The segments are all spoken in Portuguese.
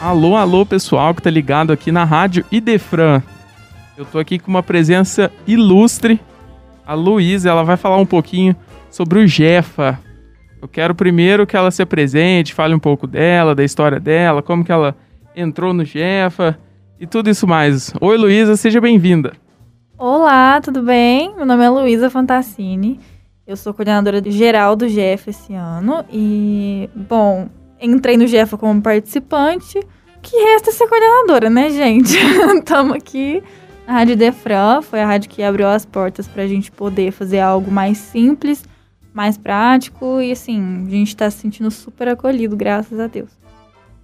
Alô, alô, pessoal que tá ligado aqui na Rádio Idefran. Eu tô aqui com uma presença ilustre. A Luísa, ela vai falar um pouquinho sobre o Jefa. Eu quero primeiro que ela se apresente, fale um pouco dela, da história dela, como que ela entrou no Jefa e tudo isso mais. Oi, Luísa, seja bem-vinda. Olá, tudo bem? Meu nome é Luísa Fantassini. Eu sou coordenadora geral do Jefa esse ano e, bom, entrei no Jefa como participante. Que resta ser coordenadora, né, gente? Estamos aqui na Rádio Defran, foi a rádio que abriu as portas para a gente poder fazer algo mais simples, mais prático e, assim, a gente está se sentindo super acolhido, graças a Deus.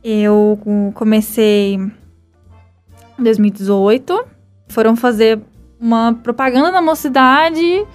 Eu comecei em 2018, foram fazer uma propaganda na mocidade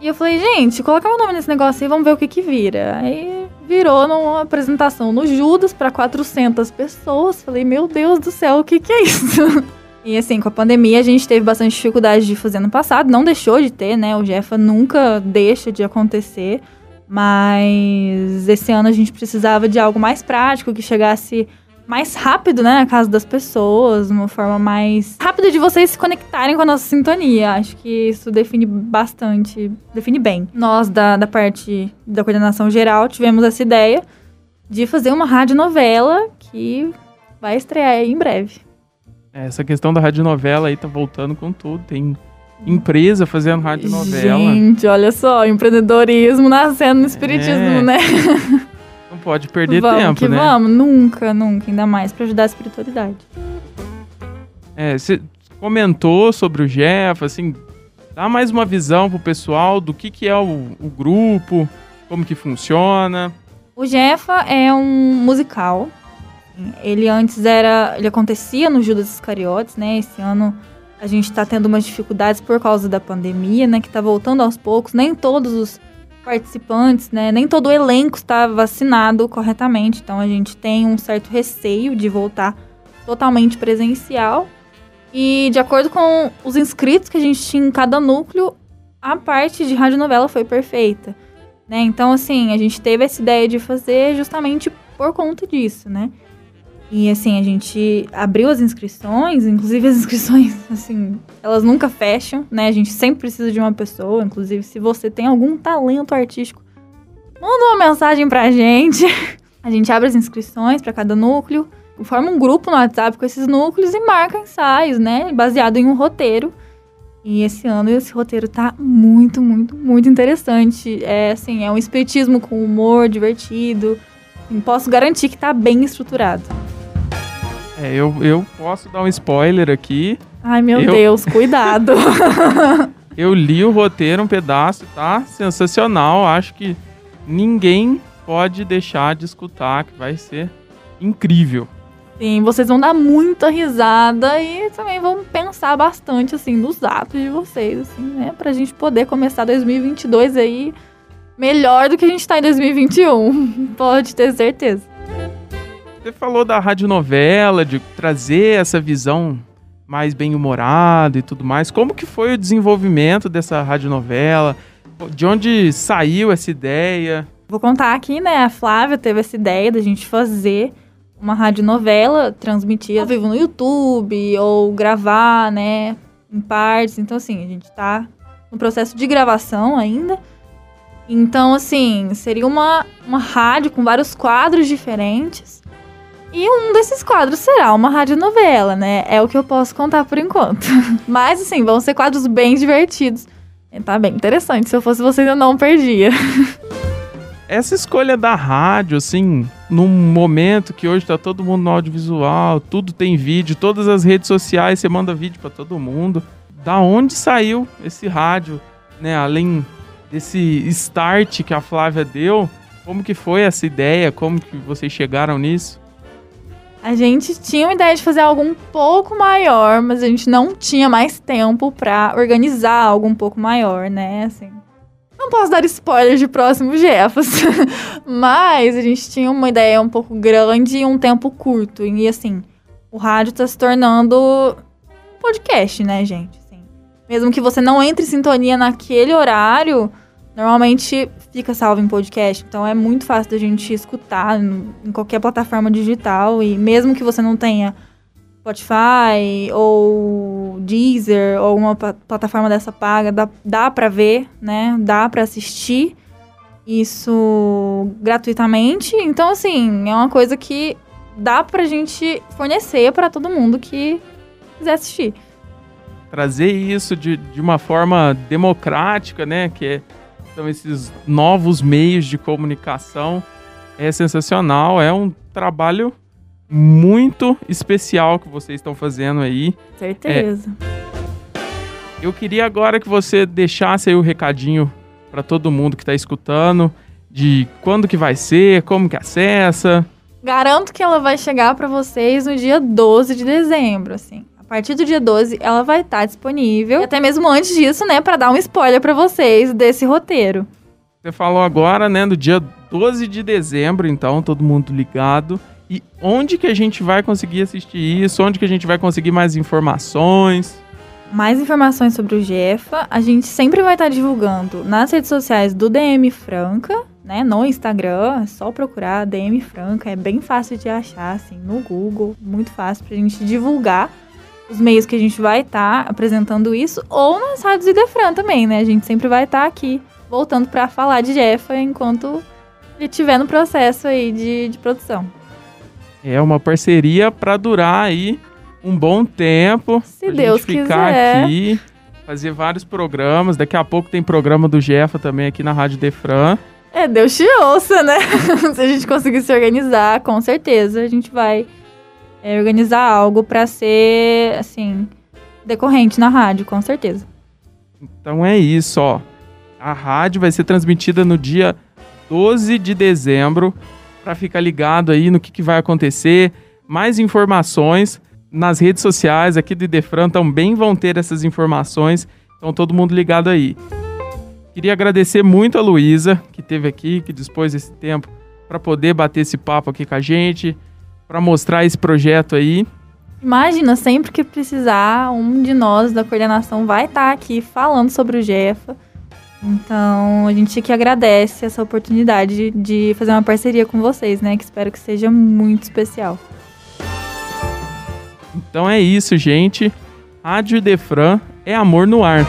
e eu falei, gente, coloca meu nome nesse negócio aí, vamos ver o que que vira. Aí virou numa apresentação no Judas para 400 pessoas. Falei, meu Deus do céu, o que que é isso? E assim, com a pandemia a gente teve bastante dificuldade de fazer no passado, não deixou de ter, né? O Jefa nunca deixa de acontecer, mas esse ano a gente precisava de algo mais prático, que chegasse mais rápido, né, na casa das pessoas, uma forma mais rápida de vocês se conectarem com a nossa sintonia. Acho que isso define bastante, define bem. Nós, da, da parte da coordenação geral, tivemos essa ideia de fazer uma radionovela que vai estrear aí em breve. É, essa questão da radionovela aí tá voltando com tudo. Tem empresa fazendo radionovela. Gente, olha só, empreendedorismo nascendo no espiritismo, É. né? Pode perder vamos tempo, que né? vamos, nunca, nunca, ainda mais pra ajudar a espiritualidade. É, você comentou sobre o Jeff, assim, dá mais uma visão pro pessoal do que que é o, o grupo, como que funciona. O Jefa é um musical. Ele antes era. Ele acontecia no Judas Iscariotes, né? Esse ano a gente tá tendo umas dificuldades por causa da pandemia, né? Que tá voltando aos poucos. Nem todos os participantes, né? Nem todo o elenco está vacinado corretamente. Então a gente tem um certo receio de voltar totalmente presencial. E de acordo com os inscritos que a gente tinha em cada núcleo, a parte de radionovela foi perfeita. Né? Então, assim, a gente teve essa ideia de fazer justamente por conta disso, né? E, assim, a gente abriu as inscrições, inclusive as inscrições, assim, elas nunca fecham, né? A gente sempre precisa de uma pessoa, inclusive se você tem algum talento artístico, manda uma mensagem pra gente. A gente abre as inscrições para cada núcleo, forma um grupo no WhatsApp com esses núcleos e marca ensaios, né? Baseado em um roteiro. E esse ano esse roteiro tá muito, muito, muito interessante. É assim, é um espiritismo com humor, divertido. Posso garantir que tá bem estruturado. É, eu, eu posso dar um spoiler aqui. Ai, meu Eu- Deus, cuidado. Eu li o roteiro, um pedaço, tá sensacional. Acho que ninguém pode deixar de escutar, que vai ser incrível. Sim, vocês vão dar muita risada e também vão pensar bastante, assim, nos atos de vocês, assim, né? Pra gente poder começar 2022 aí melhor do que a gente tá em 2021. Pode ter certeza. Você falou da radionovela, de trazer essa visão mais bem-humorada e tudo mais. Como que foi o desenvolvimento dessa radionovela? De onde saiu essa ideia? Vou contar aqui, né? A Flávia teve essa ideia da gente fazer uma radionovela, transmitir ao vivo no YouTube ou gravar, né? Em partes. Então, assim, a gente tá no processo de gravação ainda. Então, assim, seria uma, uma rádio com vários quadros diferentes. E um desses quadros será uma radionovela, né? É o que eu posso contar por enquanto. Mas, assim, vão ser quadros bem divertidos. Tá bem interessante. Se eu fosse vocês, eu não perdia. Essa escolha da rádio, assim, num momento que hoje tá todo mundo no audiovisual, tudo tem vídeo, todas as redes sociais você manda vídeo pra todo mundo. Da onde saiu esse rádio, né? Além desse start que a Flávia deu, como que foi essa ideia? Como que vocês chegaram nisso? A gente tinha uma ideia de fazer algo um pouco maior, mas a gente não tinha mais tempo pra organizar algo um pouco maior, né? Assim. Não posso dar spoilers de próximo Jeffas, mas a gente tinha uma ideia um pouco grande e um tempo curto. E assim, o rádio tá se tornando podcast, né, gente? Assim, mesmo que você não entre em sintonia naquele horário, Normalmente fica salvo em podcast, então é muito fácil da gente escutar em qualquer plataforma digital e mesmo que você não tenha Spotify ou Deezer ou uma plataforma dessa paga, dá, dá para ver, né? Dá para assistir isso gratuitamente. Então, assim, é uma coisa que dá pra gente fornecer para todo mundo que quiser assistir. Trazer isso de, de uma forma democrática, né? Que é, são esses novos meios de comunicação. É sensacional, é um trabalho muito especial que vocês estão fazendo aí. Certeza. É, eu queria agora que você deixasse aí o recadinho para todo mundo que está escutando de quando que vai ser, como que acessa. Garanto que ela vai chegar para vocês no dia 12 de dezembro, assim. A partir do dia 12, ela vai estar tá disponível. E até mesmo antes disso, né, para dar um spoiler para vocês desse roteiro. Você falou agora, né, do dia 12 de dezembro, então, todo mundo ligado. E onde que a gente vai conseguir assistir isso? Onde que a gente vai conseguir mais informações? mais informações sobre o Jefa, a gente sempre vai estar divulgando nas redes sociais do DM Franca, né? No Instagram, é só procurar DM Franca, é bem fácil de achar, assim, no Google, muito fácil pra gente divulgar os meios que a gente vai estar apresentando isso, ou nas rádios Idefran também, né? A gente sempre vai estar aqui voltando para falar de Jefa enquanto ele estiver no processo aí de, de produção. É uma parceria para durar aí um bom tempo. Se Deus gente ficar quiser. aqui, fazer vários programas. Daqui a pouco tem programa do Jefa também aqui na Rádio Defran. É, Deus te ouça, né? se a gente conseguir se organizar, com certeza a gente vai é, organizar algo para ser, assim, decorrente na rádio, com certeza. Então é isso, ó. A rádio vai ser transmitida no dia 12 de dezembro. Para ficar ligado aí no que, que vai acontecer, mais informações nas redes sociais aqui do Idefran também vão ter essas informações. Então, todo mundo ligado aí. Queria agradecer muito a Luísa, que esteve aqui, que dispôs esse tempo para poder bater esse papo aqui com a gente, para mostrar esse projeto aí. Imagina, sempre que precisar, um de nós da coordenação vai estar tá aqui falando sobre o Jefa. Então, a gente que agradece essa oportunidade de fazer uma parceria com vocês, né? Que espero que seja muito especial. Então é isso, gente. Rádio Defran é amor no ar.